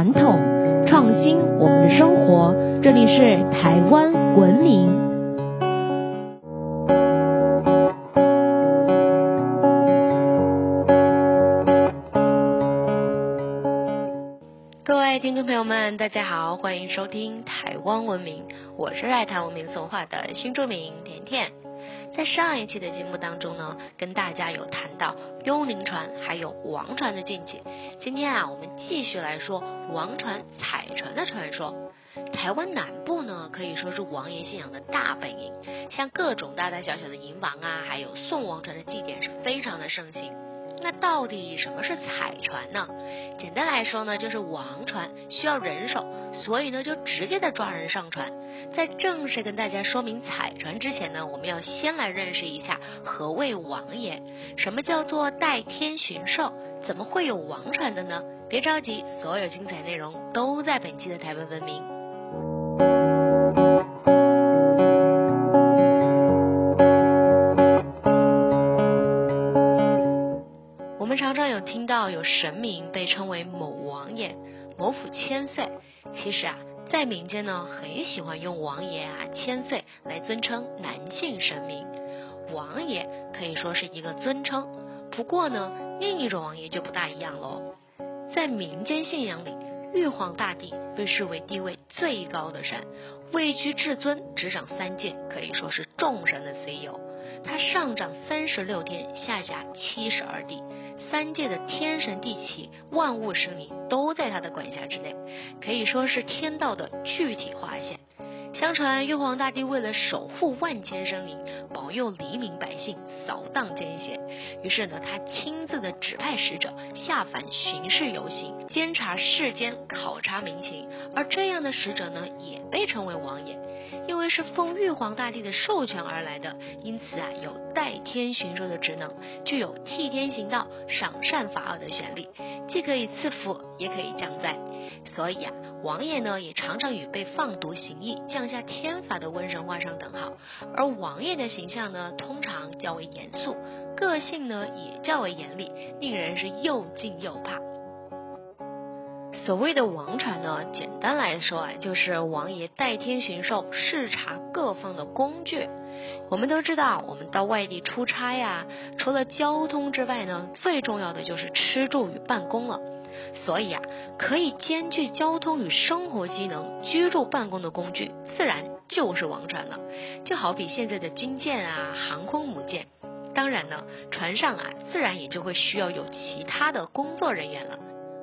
传统，创新我们的生活。这里是台湾文明。各位听众朋友们，大家好，欢迎收听台湾文明，我是爱谈文明文化的新著名甜甜。在上一期的节目当中呢，跟大家有谈到幽灵船还有王船的禁忌。今天啊，我们继续来说王船、彩船的传说。台湾南部呢，可以说是王爷信仰的大本营，像各种大大小小的营房啊，还有送王船的祭典是非常的盛行。那到底什么是彩船呢？简单来说呢，就是王船需要人手，所以呢就直接的抓人上船。在正式跟大家说明彩船之前呢，我们要先来认识一下何谓王爷，什么叫做代天巡狩，怎么会有王船的呢？别着急，所有精彩内容都在本期的台湾文明。我们常常有听到有神明被称为某王爷、某府千岁。其实啊，在民间呢，很喜欢用王爷啊、千岁来尊称男性神明。王爷可以说是一个尊称，不过呢，另一种王爷就不大一样喽。在民间信仰里，玉皇大帝被视为地位最高的神，位居至尊，执掌三界，可以说是众神的 CEO。他上掌三十六天，下辖七十二地。三界的天神地祇、万物生灵都在他的管辖之内，可以说是天道的具体化现。相传玉皇大帝为了守护万千生灵，保佑黎民百姓，扫荡奸邪，于是呢，他亲自的指派使者下凡巡视游行，监察世间，考察民情。而这样的使者呢，也被称为王爷。因为是奉玉皇大帝的授权而来的，因此啊，有代天巡狩的职能，具有替天行道、赏善罚恶的权利，既可以赐福，也可以降灾。所以啊，王爷呢，也常常与被放毒行义、降下天罚的瘟神画上等号。而王爷的形象呢，通常较为严肃，个性呢，也较为严厉，令人是又敬又怕。所谓的王船呢，简单来说啊，就是王爷代天巡狩、视察各方的工具。我们都知道，我们到外地出差呀，除了交通之外呢，最重要的就是吃住与办公了。所以啊，可以兼具交通与生活机能、居住办公的工具，自然就是王船了。就好比现在的军舰啊、航空母舰。当然呢，船上啊，自然也就会需要有其他的工作人员了。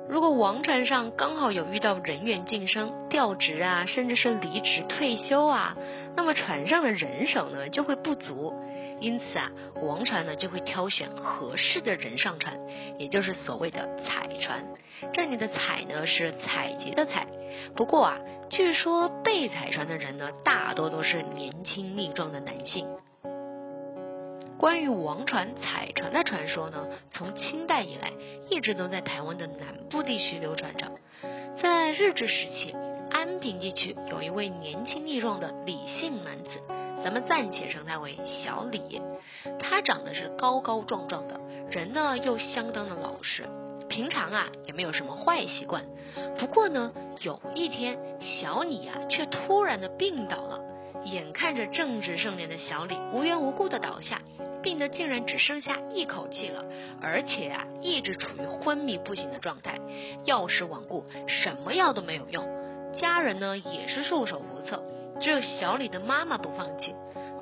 如果王船上刚好有遇到人员晋升、调职啊，甚至是离职退休啊，那么船上的人手呢就会不足，因此啊，王船呢就会挑选合适的人上船，也就是所谓的彩船。这里的彩呢是采集的采，不过啊，据说被采船的人呢大多都是年轻力壮的男性。关于王船、彩船的传说呢，从清代以来一直都在台湾的南部地区流传着。在日治时期，安平地区有一位年轻力壮的李姓男子，咱们暂且称他为小李。他长得是高高壮壮的，人呢又相当的老实，平常啊也没有什么坏习惯。不过呢，有一天小李啊却突然的病倒了，眼看着正值盛年的小李无缘无故的倒下。病得竟然只剩下一口气了，而且啊，一直处于昏迷不醒的状态，药石罔顾，什么药都没有用。家人呢也是束手无策，只有小李的妈妈不放弃，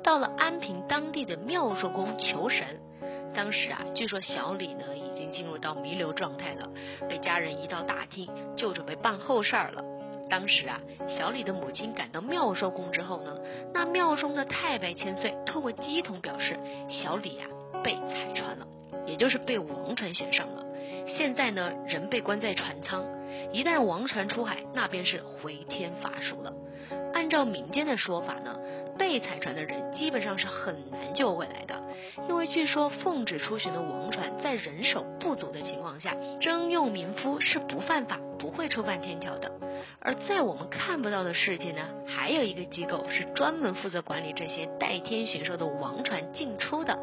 到了安平当地的妙寿宫求神。当时啊，据说小李呢已经进入到弥留状态了，被家人移到大厅，就准备办后事儿了。当时啊，小李的母亲赶到妙寿宫之后呢，那庙中的太白千岁透过鸡筒表示，小李啊被踩穿了，也就是被王船选上了。现在呢，人被关在船舱，一旦王船出海，那便是回天乏术了。按照民间的说法呢，被踩船的人基本上是很难救回来的，因为据说奉旨出巡的王船在人手不足的情况下，征用民夫是不犯法，不会触犯天条的。而在我们看不到的世界呢，还有一个机构是专门负责管理这些代天巡狩的王船进出的，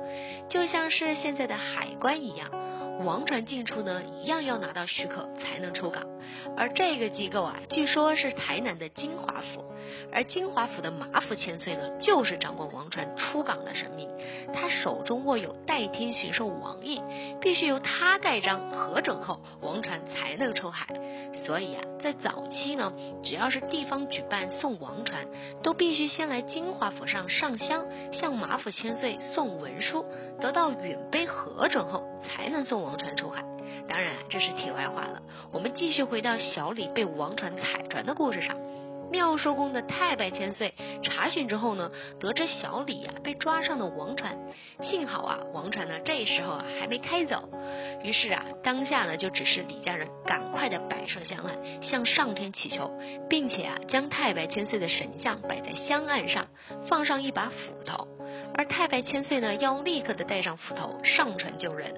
就像是现在的海关一样。王传进出呢一样要拿到许可才能出港。而这个机构啊，据说是台南的金华府。而金华府的马府千岁呢，就是掌管王船出港的神明，他手中握有代天巡狩王印，必须由他盖章核准后，王船才能出海。所以啊，在早期呢，只要是地方举办送王船，都必须先来金华府上上香，向马府千岁送文书，得到允碑核准后，才能送王船出海。当然，这是题外话了。我们继续回到小李被王船踩船的故事上。妙寿宫的太白千岁查询之后呢，得知小李啊被抓上了王船，幸好啊王船呢这时候啊还没开走，于是啊当下呢就指示李家人赶快的摆设香案，向上天祈求，并且啊将太白千岁的神像摆在香案上，放上一把斧头，而太白千岁呢要立刻的带上斧头上船救人。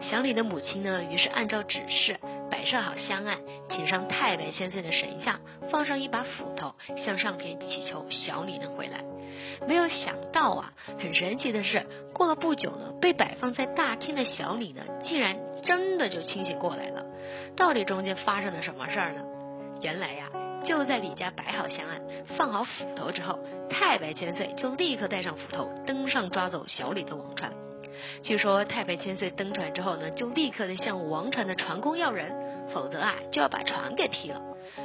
小李的母亲呢于是按照指示。摆设好香案，请上太白千岁的神像，放上一把斧头，向上天祈求小李能回来。没有想到啊，很神奇的是，过了不久呢，被摆放在大厅的小李呢，竟然真的就清醒过来了。到底中间发生了什么事儿呢？原来呀，就在李家摆好香案、放好斧头之后，太白千岁就立刻带上斧头登上抓走小李的王船。据说太白千岁登船之后呢，就立刻的向王船的船工要人。否则啊，就要把船给劈了。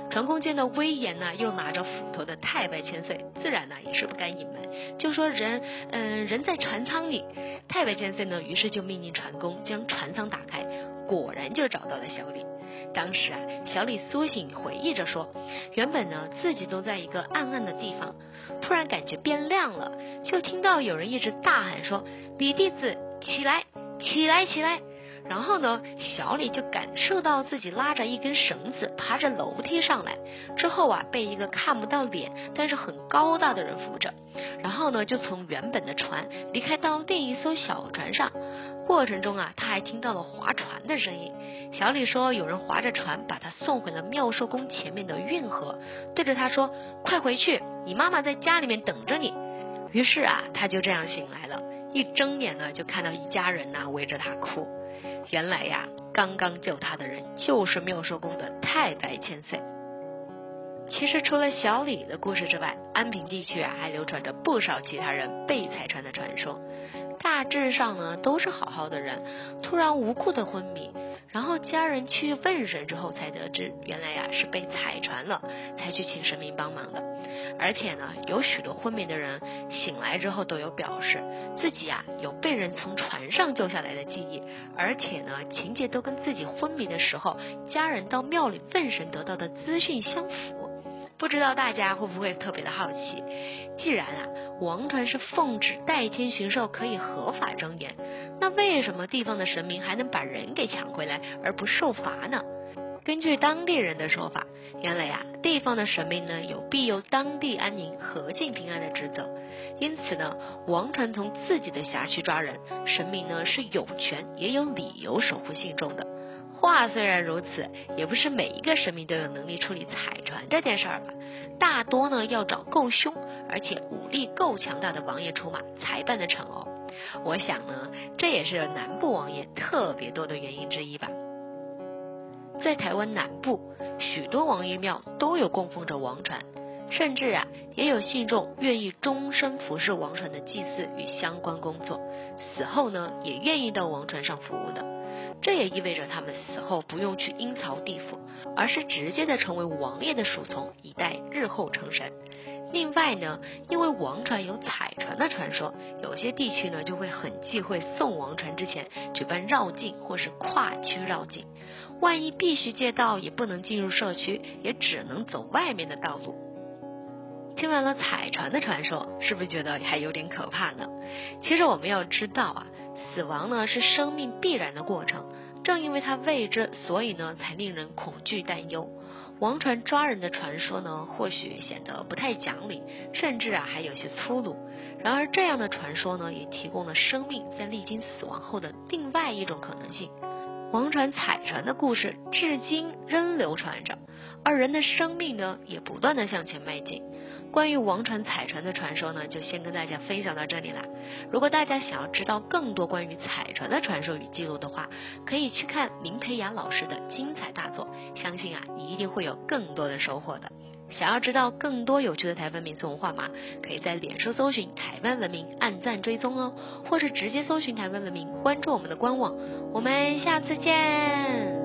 船工见到威严呢，又拿着斧头的太白千岁，自然呢也是不敢隐瞒，就说人，嗯，人在船舱里。太白千岁呢，于是就命令船工将船舱打开，果然就找到了小李。当时啊，小李苏醒回忆着说，原本呢自己都在一个暗暗的地方，突然感觉变亮了，就听到有人一直大喊说：“李弟子，起来，起来，起来！”然后呢，小李就感受到自己拉着一根绳子爬着楼梯上来，之后啊，被一个看不到脸但是很高大的人扶着，然后呢，就从原本的船离开到另一艘小船上。过程中啊，他还听到了划船的声音。小李说，有人划着船把他送回了妙寿宫前面的运河，对着他说：“快回去，你妈妈在家里面等着你。”于是啊，他就这样醒来了，一睁眼呢，就看到一家人呐围着他哭。原来呀，刚刚救他的人就是妙寿宫的太白千岁。其实除了小李的故事之外，安平地区啊还流传着不少其他人被踩穿的传说。大致上呢都是好好的人，突然无故的昏迷。然后家人去问神之后，才得知原来呀是被踩船了，才去请神明帮忙的。而且呢，有许多昏迷的人醒来之后都有表示自己呀有被人从船上救下来的记忆，而且呢情节都跟自己昏迷的时候家人到庙里问神得到的资讯相符。不知道大家会不会特别的好奇？既然啊王传是奉旨代天巡狩可以合法睁眼，那为什么地方的神明还能把人给抢回来而不受罚呢？根据当地人的说法，原来呀地方的神明呢有庇佑当地安宁、和境平安的职责，因此呢王传从自己的辖区抓人，神明呢是有权也有理由守护信众的。话虽然如此，也不是每一个神明都有能力处理彩船这件事儿吧。大多呢要找够凶，而且武力够强大的王爷出马才办得成哦。我想呢，这也是南部王爷特别多的原因之一吧。在台湾南部，许多王爷庙都有供奉着王船，甚至啊，也有信众愿意终身服侍王船的祭祀与相关工作，死后呢，也愿意到王船上服务的。这也意味着他们死后不用去阴曹地府，而是直接的成为王爷的属从，以待日后成神。另外呢，因为王船有彩船的传说，有些地区呢就会很忌讳送王船之前举办绕境或是跨区绕境，万一必须借道也不能进入社区，也只能走外面的道路。听完了彩船的传说，是不是觉得还有点可怕呢？其实我们要知道啊。死亡呢是生命必然的过程，正因为它未知，所以呢才令人恐惧担忧。王船抓人的传说呢，或许显得不太讲理，甚至啊还有些粗鲁。然而这样的传说呢，也提供了生命在历经死亡后的另外一种可能性。王船彩船的故事至今仍流传着，而人的生命呢，也不断的向前迈进。关于王船彩船的传说呢，就先跟大家分享到这里啦。如果大家想要知道更多关于彩船的传说与记录的话，可以去看林培雅老师的精彩大作，相信啊，你一定会有更多的收获的。想要知道更多有趣的台湾民俗文化吗？可以在脸书搜寻台湾文明，按赞追踪哦，或是直接搜寻台湾文明，关注我们的官网。我们下次见。